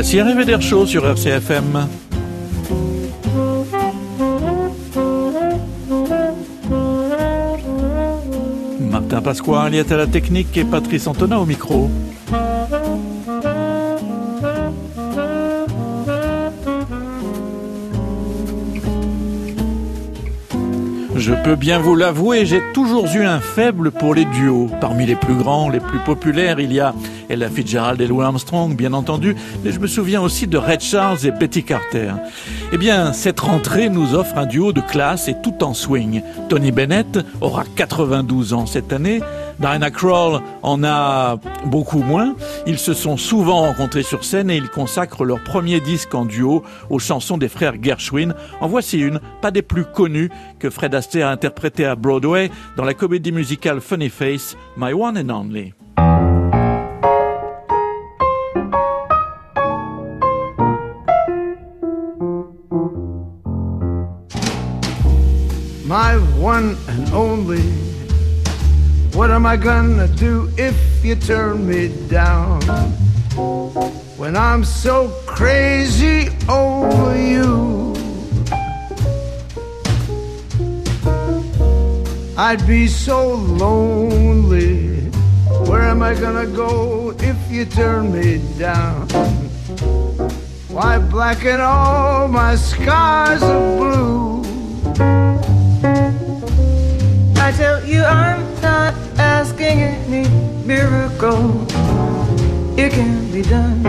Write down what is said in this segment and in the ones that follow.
Voici Rêver d'air chaud sur RCFM. Martin Pasquale est à la technique et Patrice Antonin au micro. Je peux bien vous l'avouer, j'ai toujours eu un faible pour les duos. Parmi les plus grands, les plus populaires, il y a Ella Fitzgerald et Louis Armstrong, bien entendu, mais je me souviens aussi de Red Charles et Betty Carter. Eh bien, cette rentrée nous offre un duo de classe et tout en swing. Tony Bennett aura 92 ans cette année, Diana Krall en a beaucoup moins. Ils se sont souvent rencontrés sur scène et ils consacrent leur premier disque en duo aux chansons des frères Gershwin. En voici une, pas des plus connues, que Fred Astaire a interprétée à Broadway dans la comédie musicale Funny Face, My One and Only. One and only What am I gonna do if you turn me down? When I'm so crazy over you, I'd be so lonely. Where am I gonna go if you turn me down? Why blacken all my skies of blue? I tell you I'm not asking any miracle. It can be done,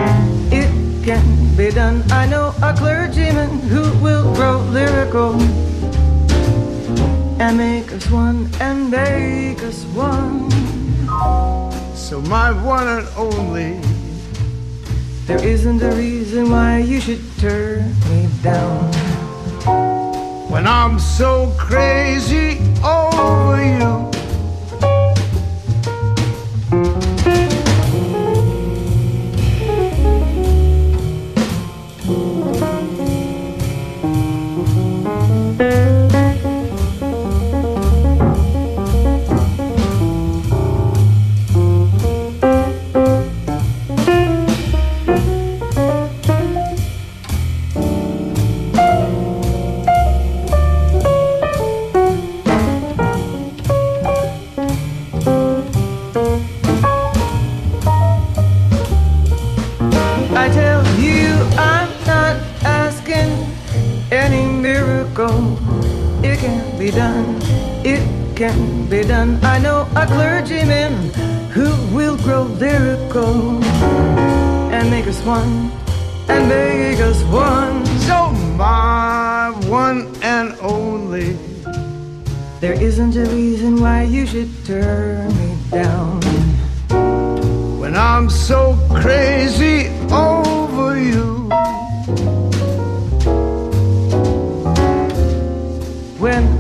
it can be done. I know a clergyman who will grow lyrical and make us one and make us one. So my one and only, there isn't a reason why you should turn me down. When I'm so crazy over you.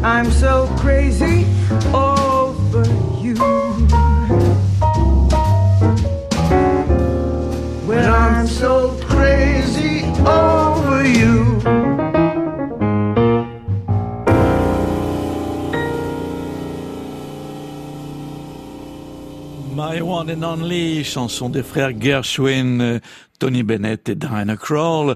I'm so crazy over you. When I'm so crazy over you. My One and Only, chanson des frères Gershwin, euh, Tony Bennett et Diana Krall.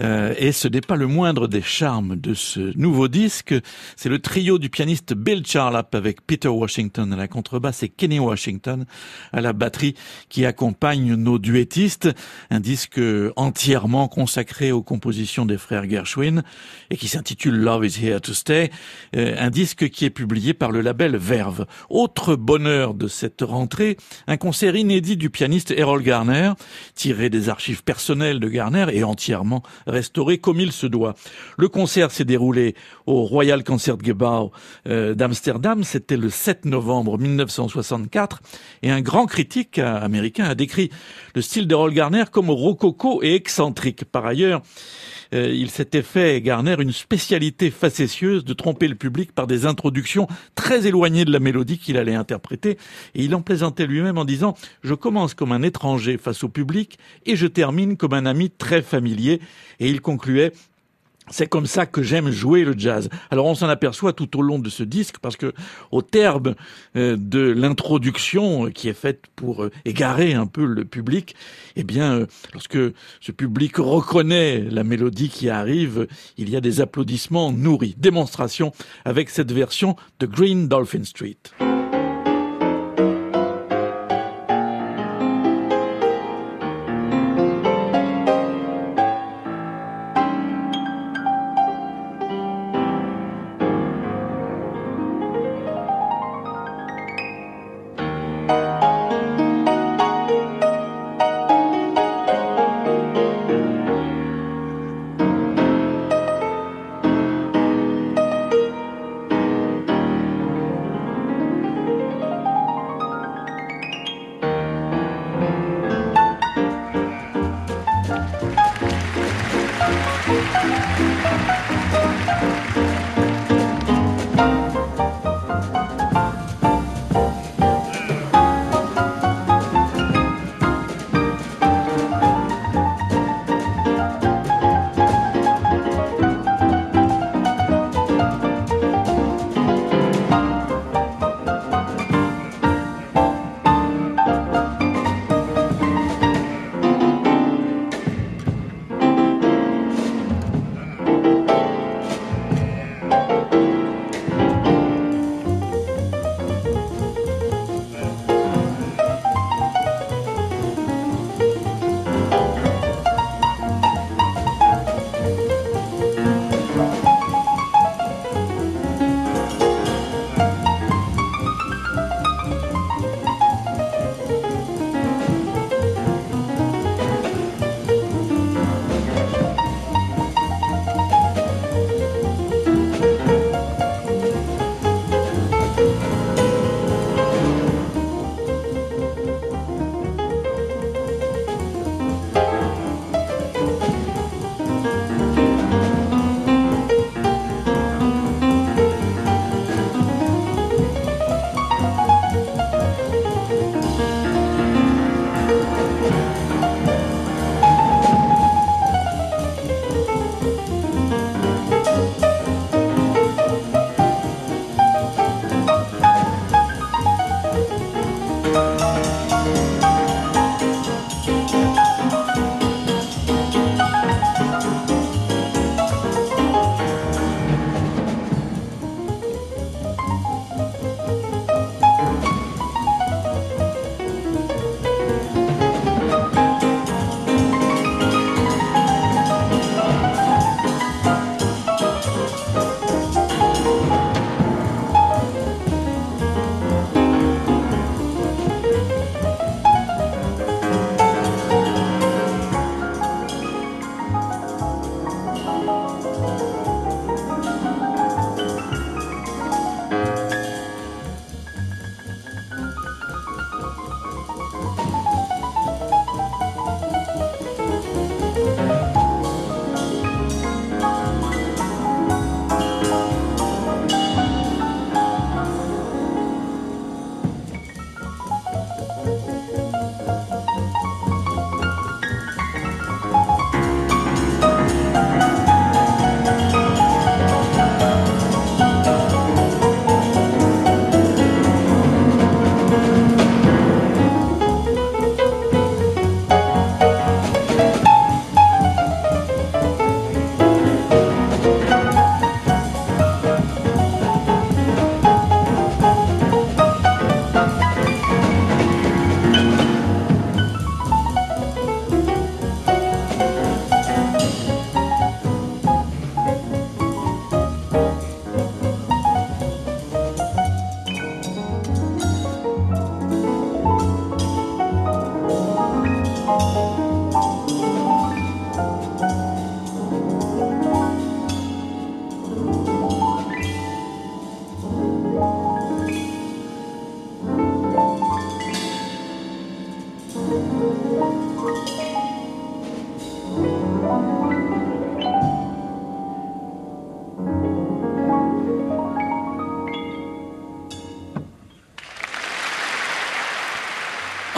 Euh, et ce n'est pas le moindre des charmes de ce nouveau disque. C'est le trio du pianiste Bill Charlap avec Peter Washington à la contrebasse et Kenny Washington à la batterie qui accompagne nos duettistes. Un disque entièrement consacré aux compositions des frères Gershwin et qui s'intitule Love is Here to Stay. Euh, un disque qui est publié par le label Verve. Autre bonheur de cette rentrée, un concert inédit du pianiste Errol Garner, tiré des archives personnelles de Garner et entièrement restauré comme il se doit. Le concert s'est déroulé au Royal Concertgebouw euh, d'Amsterdam. C'était le 7 novembre 1964 et un grand critique américain a décrit le style de Roll Garner comme rococo et excentrique. Par ailleurs, euh, il s'était fait, Garner, une spécialité facétieuse de tromper le public par des introductions très éloignées de la mélodie qu'il allait interpréter. Et il en plaisantait lui-même en disant « Je commence comme un étranger face au public et je termine comme un ami très familier. » Et il concluait c'est comme ça que j'aime jouer le jazz. Alors on s'en aperçoit tout au long de ce disque parce que au terme euh, de l'introduction qui est faite pour euh, égarer un peu le public, eh bien euh, lorsque ce public reconnaît la mélodie qui arrive, il y a des applaudissements nourris. Démonstration avec cette version de Green Dolphin Street.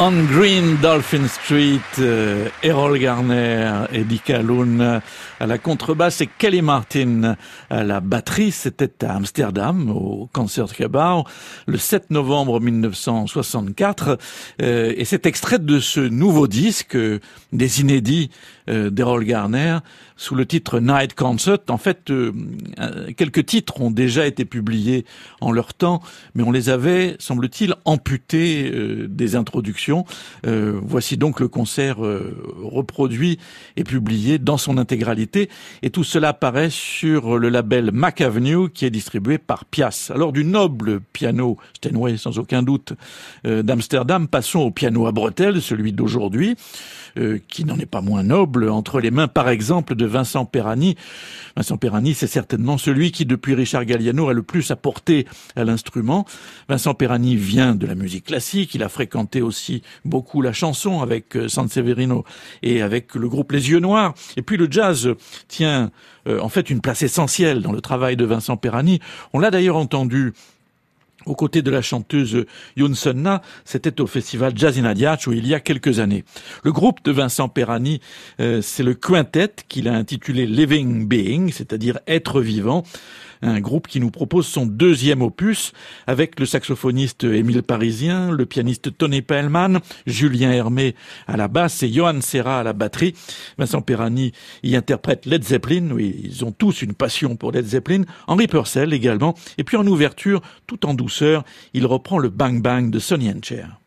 On Green Dolphin Street, euh, Errol Garner et Dick Allen à la contrebasse et Kelly Martin à la batterie. C'était à Amsterdam, au Concertgebouw, le 7 novembre 1964. Euh, et c'est extrait de ce nouveau disque, euh, des inédits euh, d'Errol Garner, sous le titre Night Concert. En fait, quelques titres ont déjà été publiés en leur temps, mais on les avait, semble-t-il, amputés des introductions. voici donc le concert reproduit et publié dans son intégralité et tout cela apparaît sur le label Mac Avenue qui est distribué par Pias. Alors du noble piano Steinway sans aucun doute euh, d'Amsterdam, passons au piano à bretelles, celui d'aujourd'hui, euh, qui n'en est pas moins noble, entre les mains par exemple de Vincent Perani. Vincent Perani, c'est certainement celui qui depuis Richard Galliano a le plus apporté à l'instrument. Vincent Perani vient de la musique classique, il a fréquenté aussi beaucoup la chanson avec euh, San Severino et avec le groupe Les Yeux Noirs. Et puis le jazz tient euh, en fait une place essentielle dans le travail de Vincent Perani. On l'a d'ailleurs entendu aux côtés de la chanteuse Yoon Sun c'était au festival Jazz in Adiach où il y a quelques années. Le groupe de Vincent Perani, euh, c'est le quintet qu'il a intitulé Living Being, c'est-à-dire être vivant un groupe qui nous propose son deuxième opus avec le saxophoniste Émile Parisien, le pianiste Tony Pellman, Julien Hermé à la basse et Johan Serra à la batterie. Vincent Perani y interprète Led Zeppelin, oui, ils ont tous une passion pour Led Zeppelin, Henri Purcell également, et puis en ouverture, tout en douceur, il reprend le Bang Bang de Sonny Cher.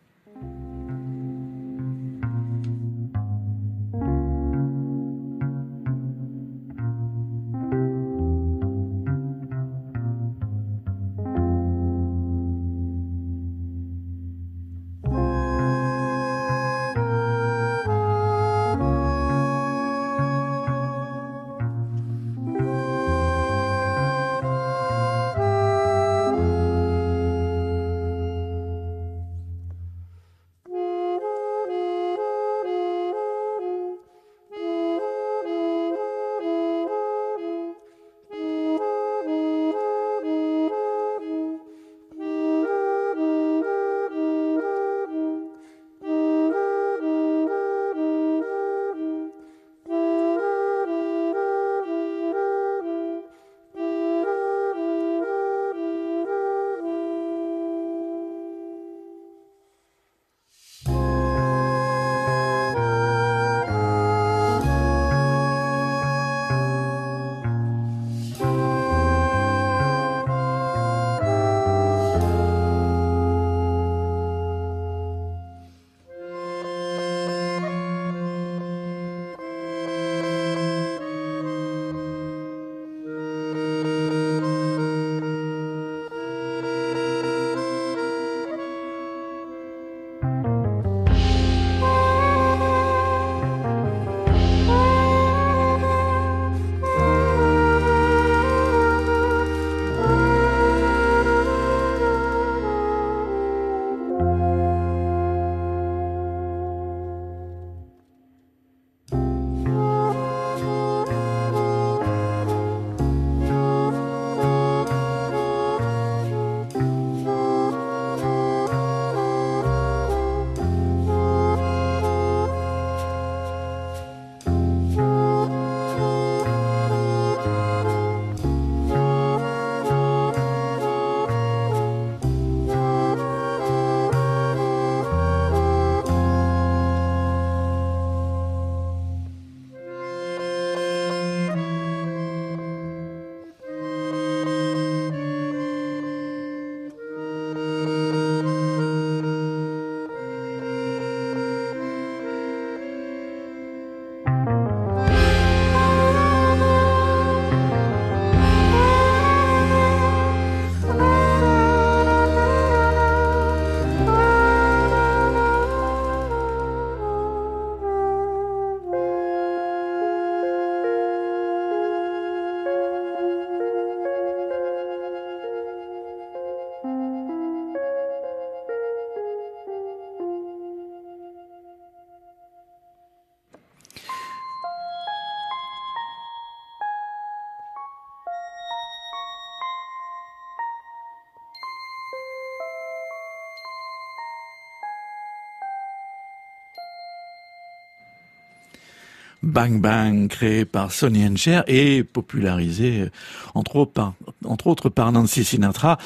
Bang Bang, créé par Sonny and et popularisé euh, entre autres par, entre autres par Nancy Sinatra.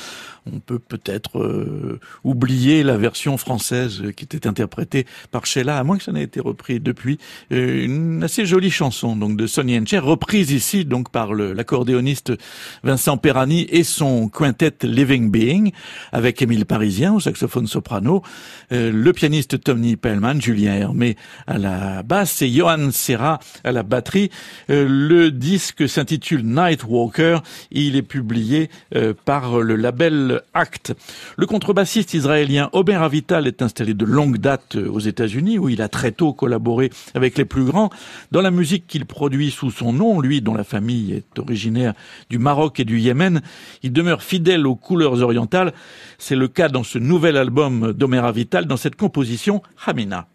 On peut peut-être euh, oublier la version française qui était interprétée par Sheila, à moins que ça n'ait été repris depuis. Euh, une assez jolie chanson donc de Sonny and Cher, reprise ici donc par l'accordéoniste Vincent Perani et son quintet Living Being, avec Émile Parisien au saxophone soprano, le pianiste Tony Pellman, Julien Hermé à la basse et Johan Serra à la batterie. le disque s'intitule Nightwalker. Il est publié par le label Act. Le contrebassiste israélien Omer Avital est installé de longue date aux États-Unis où il a très tôt collaboré avec les plus grands. Dans la musique qu'il produit sous son nom, lui dont la famille est originaire du Maroc et du Yémen, il demeure fidèle aux couleurs orientales. C'est le cas dans ce nouvel album d'Omer Avital, dans cette composition Hamina.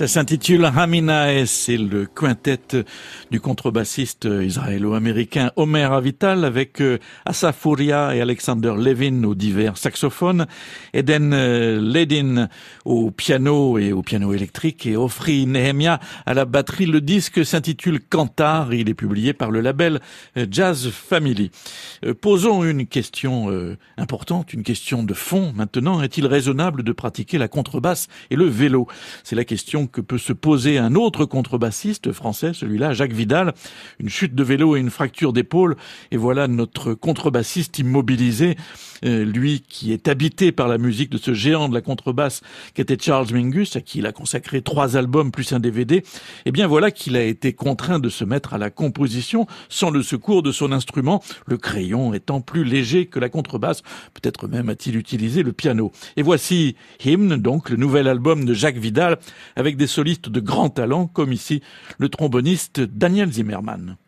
Ça s'intitule Hamina et c'est le quintet du contrebassiste israélo-américain Omer Avital avec euh, Asaf et Alexander Levin aux divers saxophones, Eden euh, Ledin au piano et au piano électrique et Ofri Nehemia à la batterie. Le disque s'intitule Cantar, il est publié par le label euh, Jazz Family. Posons une question importante, une question de fond maintenant. Est-il raisonnable de pratiquer la contrebasse et le vélo? C'est la question que peut se poser un autre contrebassiste français, celui-là, Jacques Vidal. Une chute de vélo et une fracture d'épaule. Et voilà notre contrebassiste immobilisé, euh, lui qui est habité par la musique de ce géant de la contrebasse qu'était Charles Mingus, à qui il a consacré trois albums plus un DVD. Eh bien voilà qu'il a été contraint de se mettre à la composition sans le secours de son instrument, le crayon étant plus léger que la contrebasse. Peut-être même a-t-il utilisé le piano. Et voici Hymne, donc le nouvel album de Jacques Vidal, avec avec des solistes de grand talent, comme ici le tromboniste Daniel Zimmermann.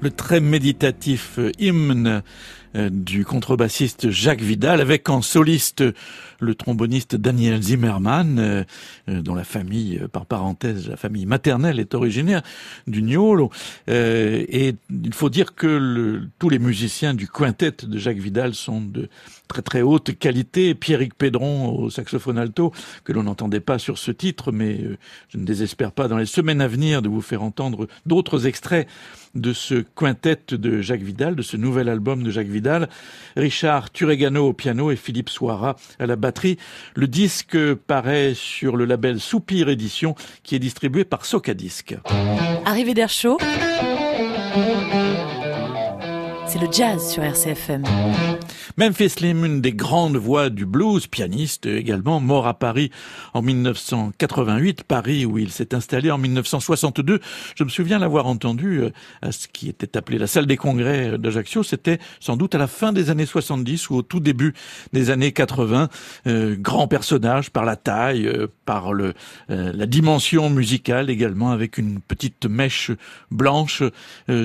Le très méditatif hymne du contrebassiste Jacques Vidal avec en soliste le tromboniste Daniel Zimmermann euh, euh, dont la famille par parenthèse la famille maternelle est originaire du Niolo et il faut dire que tous les musiciens du quintet de Jacques Vidal sont de très très haute qualité Pierrick Pédron au saxophone alto que l'on n'entendait pas sur ce titre mais je ne désespère pas dans les semaines à venir de vous faire entendre d'autres extraits de ce quintet de Jacques Vidal, de ce nouvel album de Jacques Vidal. Richard Turegano au piano et Philippe Soira à la batterie. Le disque paraît sur le label Soupir Édition qui est distribué par Socadisc. Arrivé d'air chaud. C'est le jazz sur RCFM. Memphis Slim, une des grandes voix du blues, pianiste également, mort à Paris en 1988, Paris où il s'est installé en 1962. Je me souviens l'avoir entendu euh, à ce qui était appelé la salle des congrès d'Ajaccio. C'était sans doute à la fin des années 70 ou au tout début des années 80. Euh, grand personnage par la taille, euh, par le, la dimension musicale également, avec une petite mèche blanche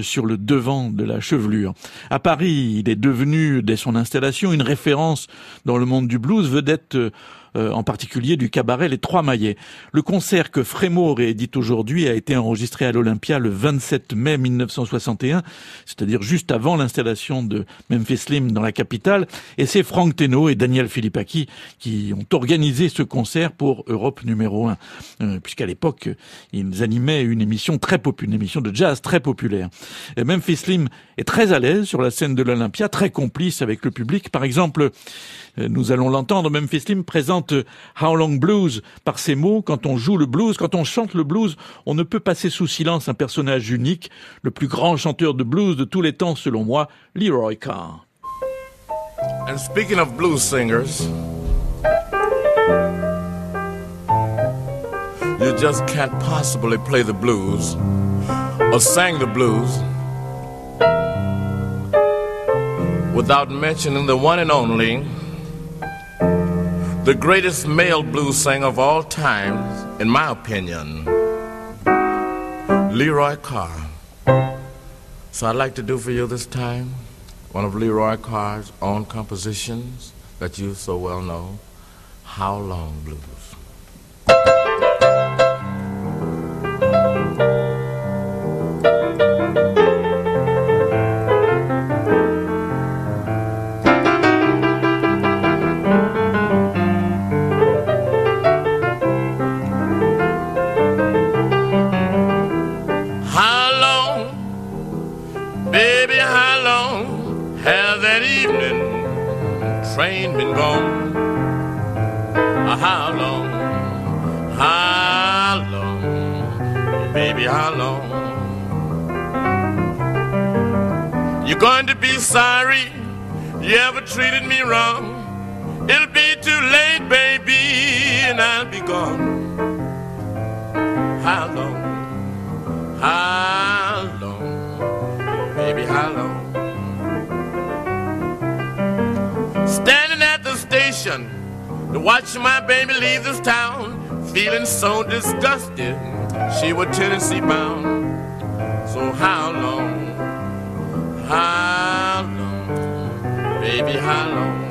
sur le devant de la chevelure. À Paris, il est devenu, dès son installation, une référence dans le monde du blues, vedette euh, en particulier du cabaret Les Trois Maillets. Le concert que Frémaux réédite aujourd'hui a été enregistré à l'Olympia le 27 mai 1961, c'est-à-dire juste avant l'installation de Memphis Slim dans la capitale, et c'est Franck Teno et Daniel Philippaki qui ont organisé ce concert pour Europe numéro 1, euh, puisqu'à l'époque, ils animaient une émission très populaire, une émission de jazz très populaire. Memphis Slim est très à l'aise sur la scène de l'Olympia, très complice avec le public. Par exemple, euh, nous allons l'entendre, Memphis Slim présente How Long Blues par ces mots. Quand on joue le blues, quand on chante le blues, on ne peut passer sous silence un personnage unique, le plus grand chanteur de blues de tous les temps selon moi, Leroy Carr. And speaking of blues singers, you just can't possibly play the blues or sing the blues without mentioning the one and only the greatest male blues singer of all time, in my opinion, Leroy Carr. So I'd like to do for you this time one of Leroy Carr's own compositions that you so well know, How Long Blues. Sorry you ever treated me wrong. It'll be too late, baby, and I'll be gone. How long? How long? Baby, how long? Standing at the station to watch my baby leave this town, feeling so disgusted. She was Tennessee bound. So how long? How baby, how long?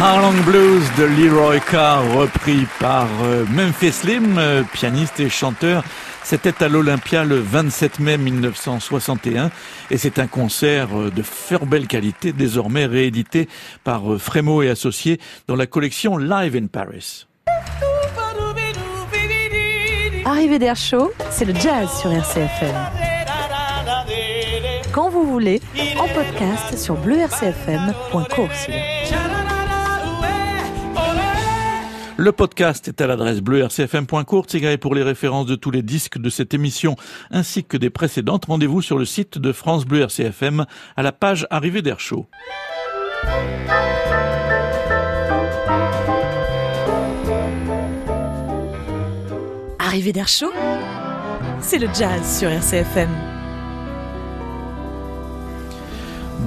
Harlem Blues de Leroy Carr, repris par euh, Memphis Slim, euh, pianiste et chanteur. C'était à l'Olympia le 27 mai 1961 et c'est un concert euh, de fort belle qualité, désormais réédité par Frémo et Associés dans la collection Live in Paris. Arrivée d'air chaud, c'est le jazz sur RCFM. Quand vous voulez, en podcast sur bleurcfm.course. Le podcast est à l'adresse bleu rcfm.court, pour les références de tous les disques de cette émission ainsi que des précédentes. Rendez-vous sur le site de France Bleu RCFM à la page Arrivée d'Air Chaud. Arrivée d'Air c'est le jazz sur RCFM.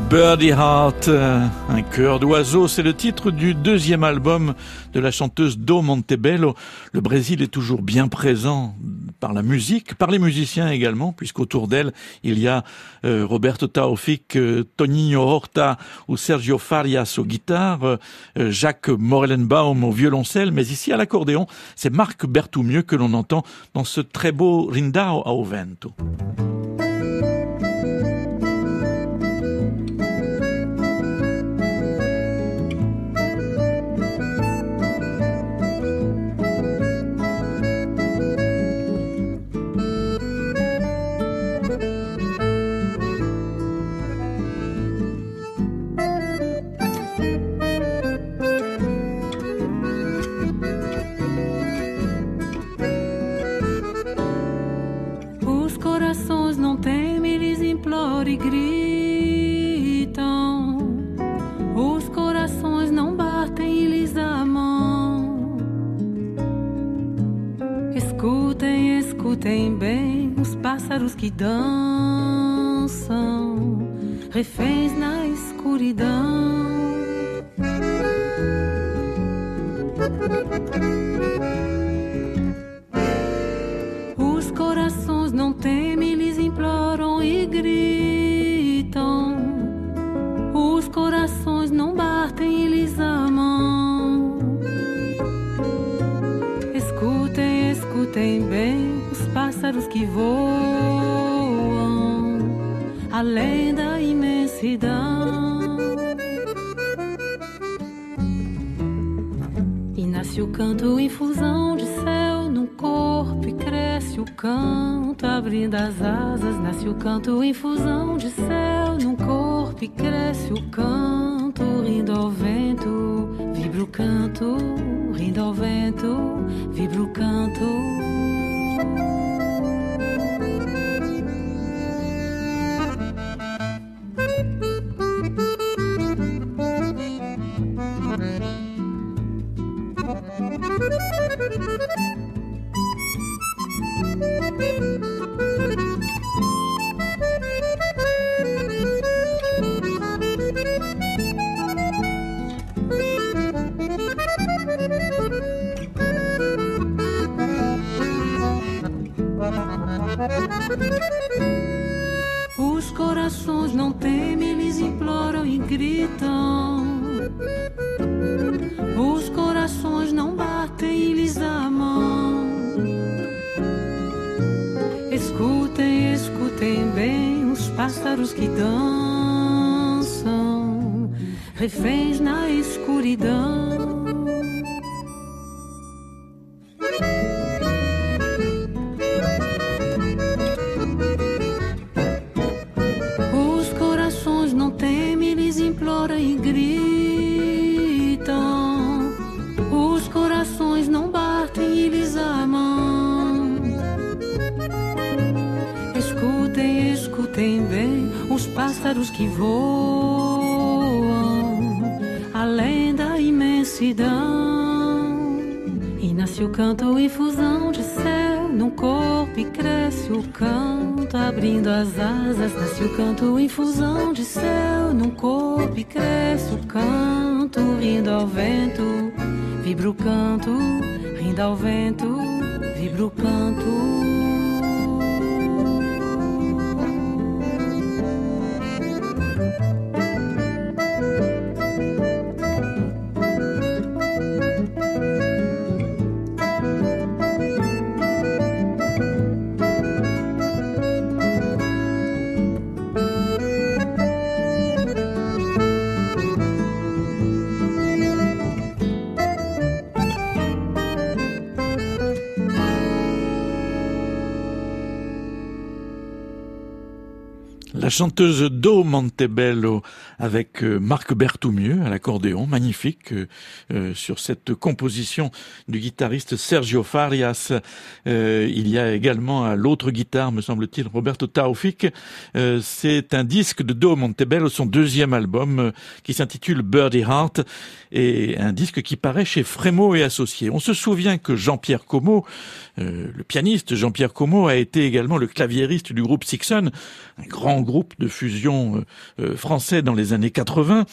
Birdie Heart, euh, un cœur d'oiseau, c'est le titre du deuxième album de la chanteuse Do Montebello. Le Brésil est toujours bien présent par la musique, par les musiciens également, puisqu'autour d'elle, il y a euh, Roberto Taufik, euh, Toninho Horta ou Sergio Farias aux guitares, Jacques Morellenbaum au violoncelle, mais ici à l'accordéon, c'est Marc Berthoumieux que l'on entend dans ce très beau Rindao ao Vento. Pássaros que canto em fusão de céu num corpo e cresce o canto rindo ao vento. Vibra o canto, rindo ao vento, La chanteuse Do Montebello avec euh, Marc Berthoumieux à l'accordéon, magnifique euh, euh, sur cette composition du guitariste Sergio Farias. il y a également à l'autre guitare, me semble-t-il, Roberto Taufik. C'est un disque de Do Montebello, son deuxième album qui s'intitule Birdie Heart et un disque qui paraît chez Frémo et Associés. On se souvient que Jean-Pierre Como, le pianiste Jean-Pierre Como, a été également le claviériste du groupe Sixon, un grand groupe de fusion euh, euh, français dans les années 80,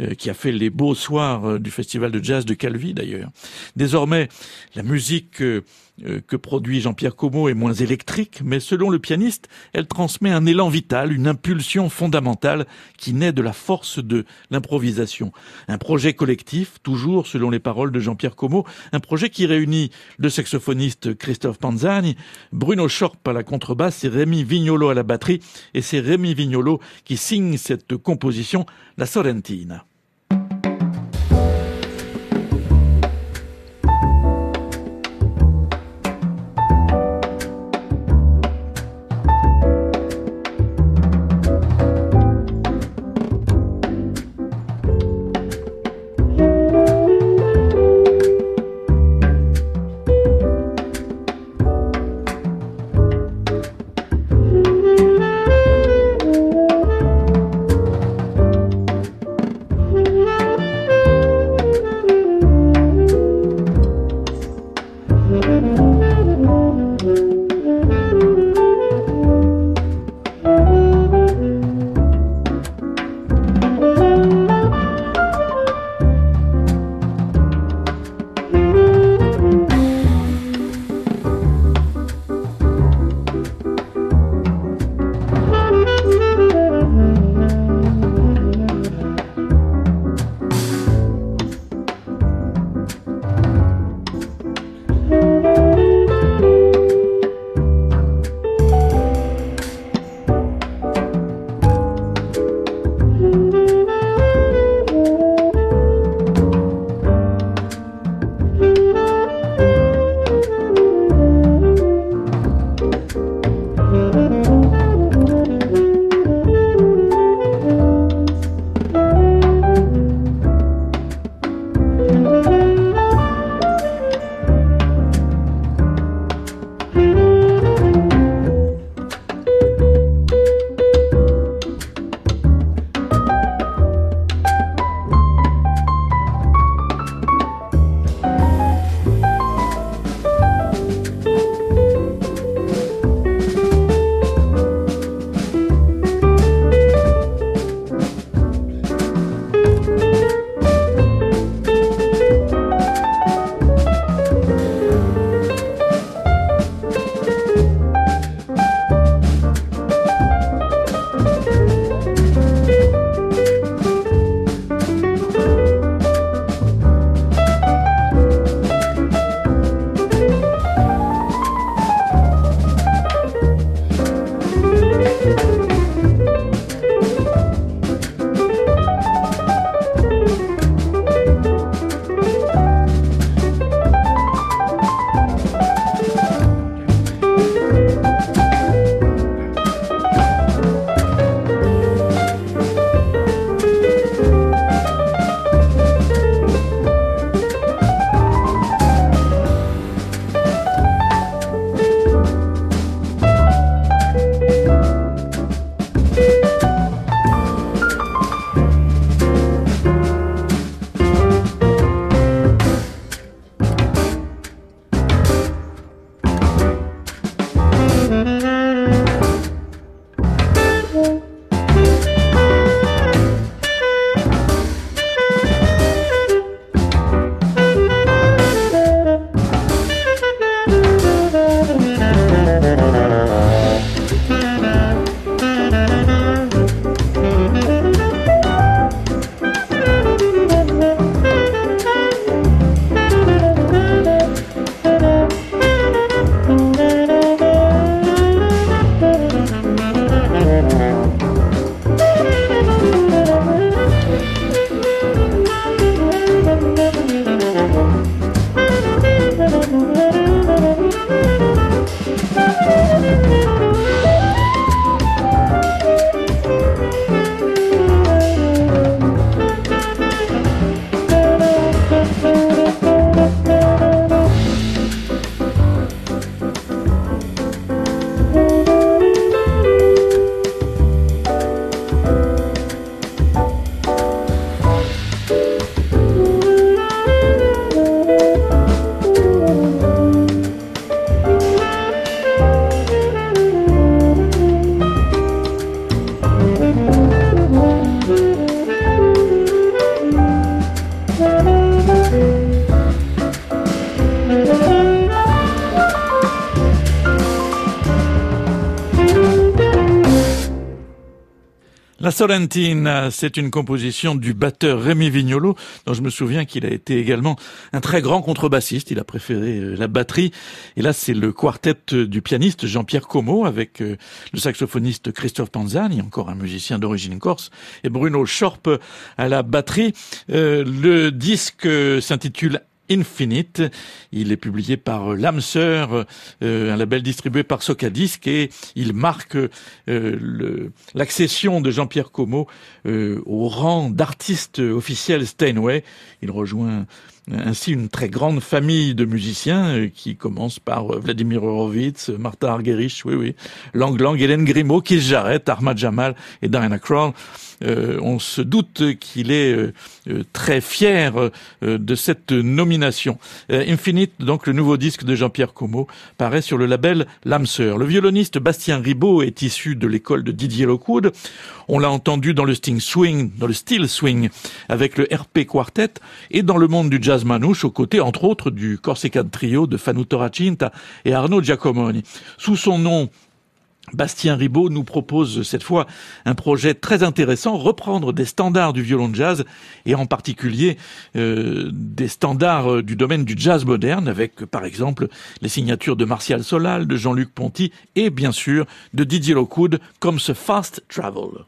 euh, qui a fait les beaux soirs du festival de jazz de Calvi d'ailleurs. Désormais, la musique que produit Jean-Pierre Como est moins électrique, mais selon le pianiste, elle transmet un élan vital, une impulsion fondamentale qui naît de la force de l'improvisation. Un projet collectif, toujours selon les paroles de Jean-Pierre Como, un projet qui réunit le saxophoniste Christophe Panzani, Bruno Schorp à la contrebasse et Rémi Vignolo à la batterie, et c'est Rémi Vignolo qui signe cette composition, la Sorrentina. La Solentina, c'est une composition du batteur Rémi Vignolo, dont je me souviens qu'il a été également un très grand contrebassiste. Il a préféré euh, la batterie. Et là, c'est le quartet du pianiste Jean-Pierre Como avec euh, le saxophoniste Christophe Panzani, encore un musicien d'origine corse, et Bruno Schorp à la batterie. Euh, le disque s'intitule Infinite. Il est publié par L'âme sœur, euh, un label distribué par Socadisc et il marque euh, l'accession de Jean-Pierre Como euh, au rang d'artiste officiel Steinway. Il rejoint ainsi une très grande famille de musiciens qui commence par Vladimir Horowitz, Martha Argerich, oui oui, Lang Lang, Hélène Grimaud, Keith Jarrett, Ahmad Jamal et Diana Krall. Euh, on se doute qu'il est euh, euh, très fier de cette nomination. Infinite, donc le nouveau disque de Jean-Pierre Como, paraît sur le label L'âme sœur. Le violoniste Bastien Ribot est issu de l'école de Didier Lockwood. On l'a entendu dans le Sting Swing, dans le Steel Swing, avec le RP Quartet, et dans le monde du jazz manouche, aux côtés, entre autres, du Corsican Trio de Fanu Toracinta et Arnaud Giacomoni. Sous son nom Bastien Ribot nous propose cette fois un projet très intéressant, reprendre des standards du violon de jazz et en particulier euh, des standards du domaine du jazz moderne avec par exemple les signatures de Martial Solal, de Jean-Luc Ponty et bien sûr de Didier Lockwood comme ce Fast Travel.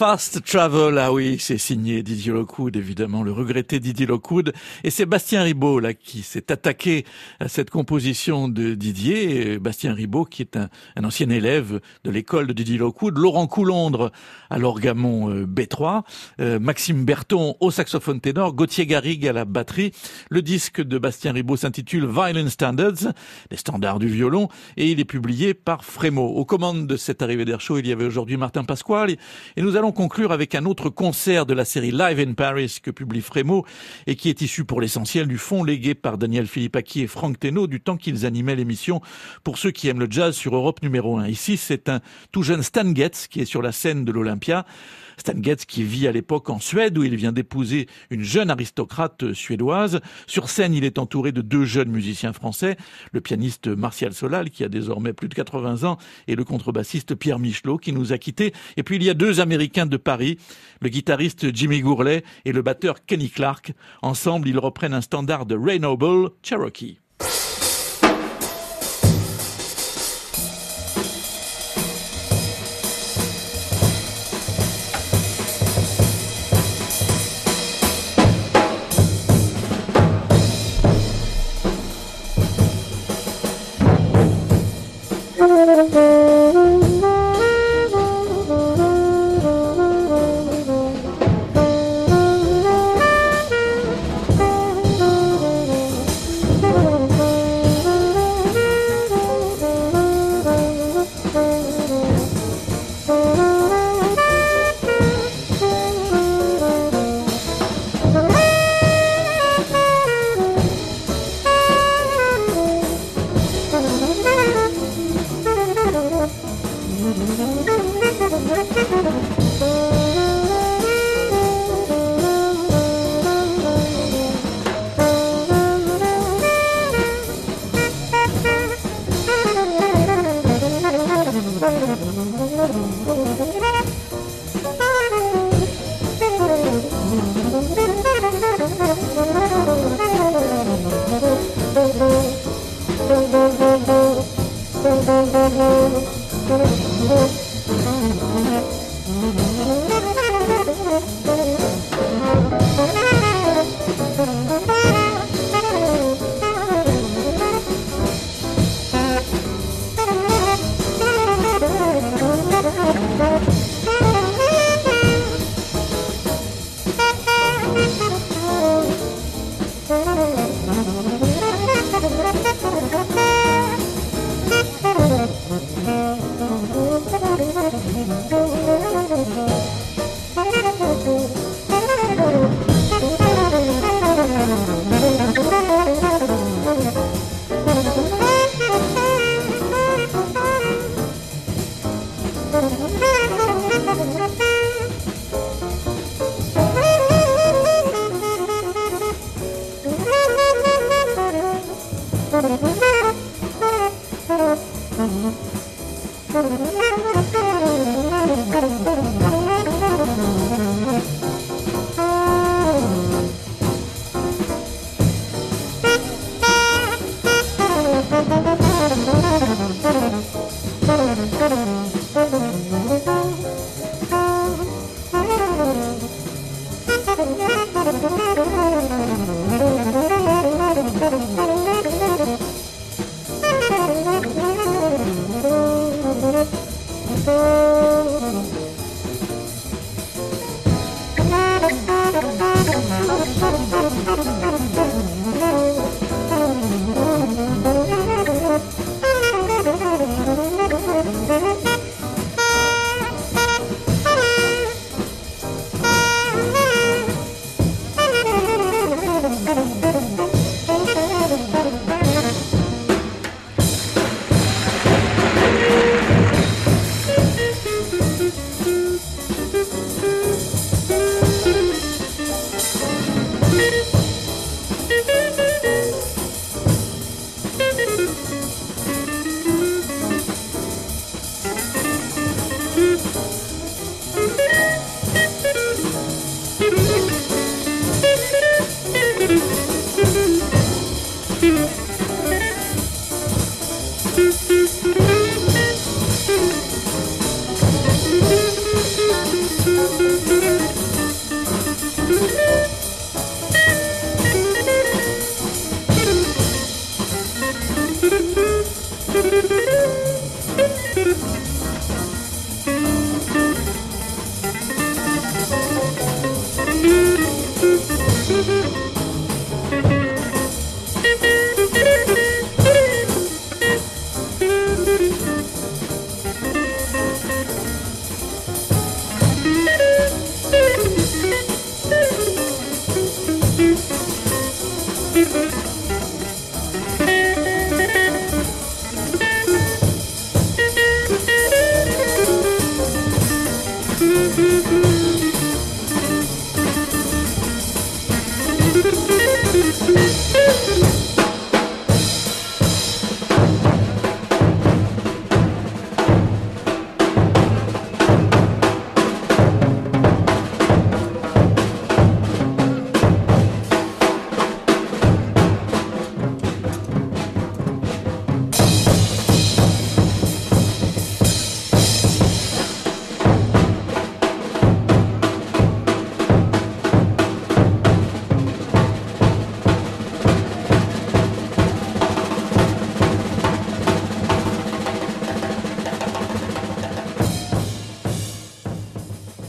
Fast Travel, ah oui, c'est signé Didier Lockwood, évidemment, le regretté Didier Lockwood. Et c'est Bastien Ribot, là, qui s'est attaqué à cette composition de Didier. Bastien Ribot, qui est un, ancien élève de l'école de Didier Lockwood. Laurent Coulondre à l'orgamon euh, B3. Euh, Maxime Berton au saxophone ténor. Gauthier Garrigue à la batterie. Le disque de Bastien Ribot s'intitule Violin Standards, les standards du violon. Et il est publié par Frémo. Aux commandes de cette arrivée d'air il y avait aujourd'hui Martin Pasquale. Et nous allons conclure avec un autre concert de la série Live in Paris que publie Frémo et qui est issu pour l'essentiel du fonds légué par Daniel Philippaki et Franck Teno du temps qu'ils animaient l'émission pour ceux qui aiment le jazz sur Europe numéro 1. Ici, c'est un tout jeune Stan Getz qui est sur la scène de l'Olympia. Stan Getz qui vit à l'époque en Suède où il vient d'épouser une jeune aristocrate suédoise. Sur scène, il est entouré de deux jeunes musiciens français, le pianiste Martial Solal qui a désormais plus de 80 ans et le contrebassiste Pierre Michelot qui nous a quittés. Et puis il y a deux Américains de Paris, le guitariste Jimmy Gourlet et le batteur Kenny Clark. Ensemble, ils reprennent un standard de Ray Noble, Cherokee.